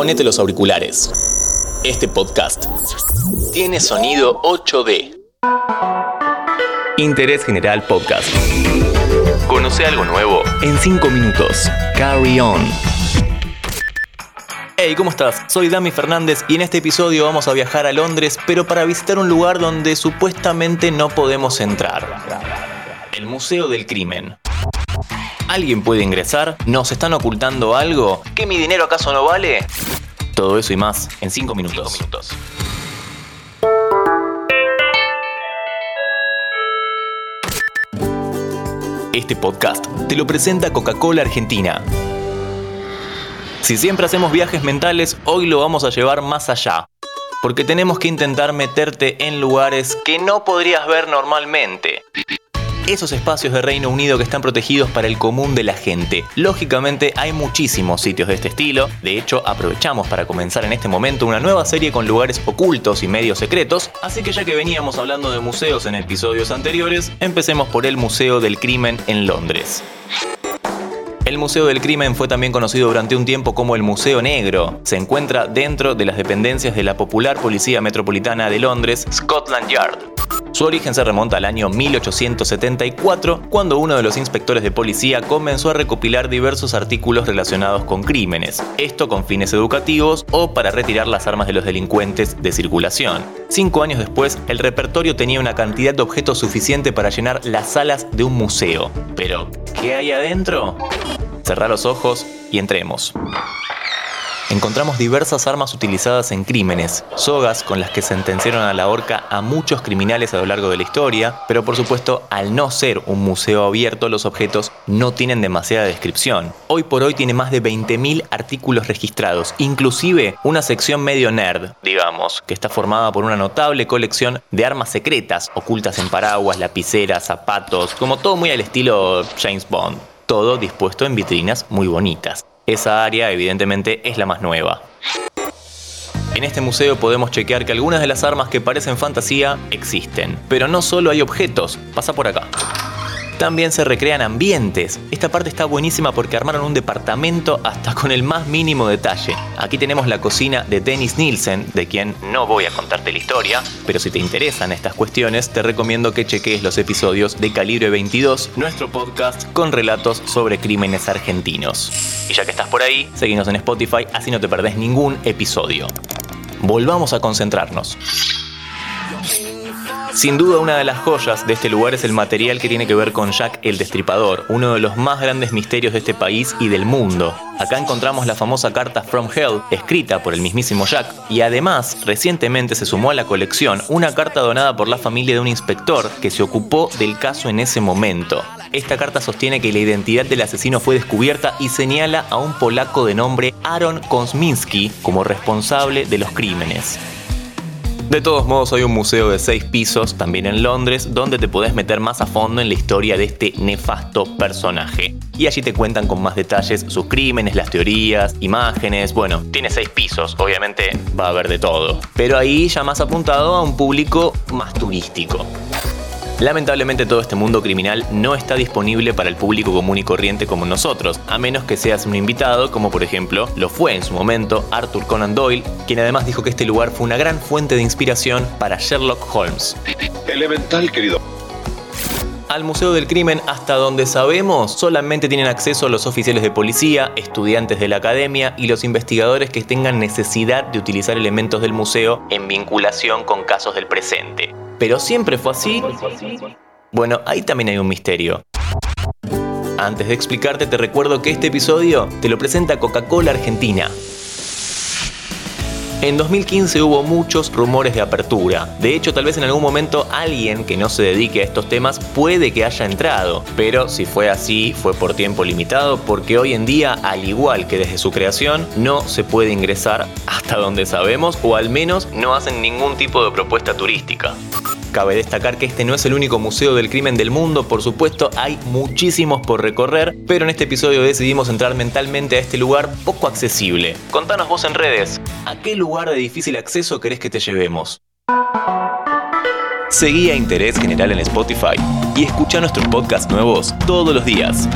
ponete los auriculares. Este podcast tiene sonido 8D. Interés General Podcast. Conoce algo nuevo en 5 minutos. Carry on. Hey, ¿cómo estás? Soy Dami Fernández y en este episodio vamos a viajar a Londres, pero para visitar un lugar donde supuestamente no podemos entrar. El Museo del Crimen. ¿Alguien puede ingresar? ¿Nos están ocultando algo? ¿Que mi dinero acaso no vale? Todo eso y más en 5 minutos. minutos. Este podcast te lo presenta Coca-Cola Argentina. Si siempre hacemos viajes mentales, hoy lo vamos a llevar más allá. Porque tenemos que intentar meterte en lugares que no podrías ver normalmente esos espacios de Reino Unido que están protegidos para el común de la gente. Lógicamente hay muchísimos sitios de este estilo, de hecho aprovechamos para comenzar en este momento una nueva serie con lugares ocultos y medios secretos, así que ya que veníamos hablando de museos en episodios anteriores, empecemos por el Museo del Crimen en Londres. El Museo del Crimen fue también conocido durante un tiempo como el Museo Negro. Se encuentra dentro de las dependencias de la popular Policía Metropolitana de Londres, Scotland Yard. Su origen se remonta al año 1874, cuando uno de los inspectores de policía comenzó a recopilar diversos artículos relacionados con crímenes, esto con fines educativos o para retirar las armas de los delincuentes de circulación. Cinco años después, el repertorio tenía una cantidad de objetos suficiente para llenar las salas de un museo. Pero, ¿qué hay adentro? Cerra los ojos y entremos encontramos diversas armas utilizadas en crímenes, sogas con las que sentenciaron a la horca a muchos criminales a lo largo de la historia, pero por supuesto, al no ser un museo abierto, los objetos no tienen demasiada descripción. Hoy por hoy tiene más de 20.000 artículos registrados, inclusive una sección medio nerd, digamos, que está formada por una notable colección de armas secretas ocultas en paraguas, lapiceras, zapatos, como todo muy al estilo James Bond todo dispuesto en vitrinas muy bonitas. Esa área evidentemente es la más nueva. En este museo podemos chequear que algunas de las armas que parecen fantasía existen, pero no solo hay objetos, pasa por acá. También se recrean ambientes. Esta parte está buenísima porque armaron un departamento hasta con el más mínimo detalle. Aquí tenemos la cocina de Dennis Nielsen, de quien no voy a contarte la historia, pero si te interesan estas cuestiones, te recomiendo que cheques los episodios de Calibre 22, nuestro podcast con relatos sobre crímenes argentinos. Y ya que estás por ahí, seguinos en Spotify, así no te perdés ningún episodio. Volvamos a concentrarnos. Sin duda una de las joyas de este lugar es el material que tiene que ver con Jack el Destripador, uno de los más grandes misterios de este país y del mundo. Acá encontramos la famosa carta From Hell, escrita por el mismísimo Jack, y además recientemente se sumó a la colección una carta donada por la familia de un inspector que se ocupó del caso en ese momento. Esta carta sostiene que la identidad del asesino fue descubierta y señala a un polaco de nombre Aaron Kosminski como responsable de los crímenes. De todos modos, hay un museo de seis pisos, también en Londres, donde te podés meter más a fondo en la historia de este nefasto personaje. Y allí te cuentan con más detalles sus crímenes, las teorías, imágenes. Bueno, tiene seis pisos, obviamente va a haber de todo. Pero ahí ya más apuntado a un público más turístico. Lamentablemente todo este mundo criminal no está disponible para el público común y corriente como nosotros, a menos que seas un invitado, como por ejemplo lo fue en su momento Arthur Conan Doyle, quien además dijo que este lugar fue una gran fuente de inspiración para Sherlock Holmes. Elemental, querido. Al Museo del Crimen, hasta donde sabemos, solamente tienen acceso los oficiales de policía, estudiantes de la academia y los investigadores que tengan necesidad de utilizar elementos del museo en vinculación con casos del presente. ¿Pero siempre fue así? Bueno, ahí también hay un misterio. Antes de explicarte, te recuerdo que este episodio te lo presenta Coca-Cola Argentina. En 2015 hubo muchos rumores de apertura. De hecho, tal vez en algún momento alguien que no se dedique a estos temas puede que haya entrado. Pero si fue así, fue por tiempo limitado porque hoy en día, al igual que desde su creación, no se puede ingresar hasta donde sabemos o al menos no hacen ningún tipo de propuesta turística. Cabe destacar que este no es el único museo del crimen del mundo, por supuesto hay muchísimos por recorrer, pero en este episodio decidimos entrar mentalmente a este lugar poco accesible. Contanos vos en redes, ¿a qué lugar de difícil acceso querés que te llevemos? Seguí a Interés General en Spotify y escucha nuestros podcasts nuevos todos los días.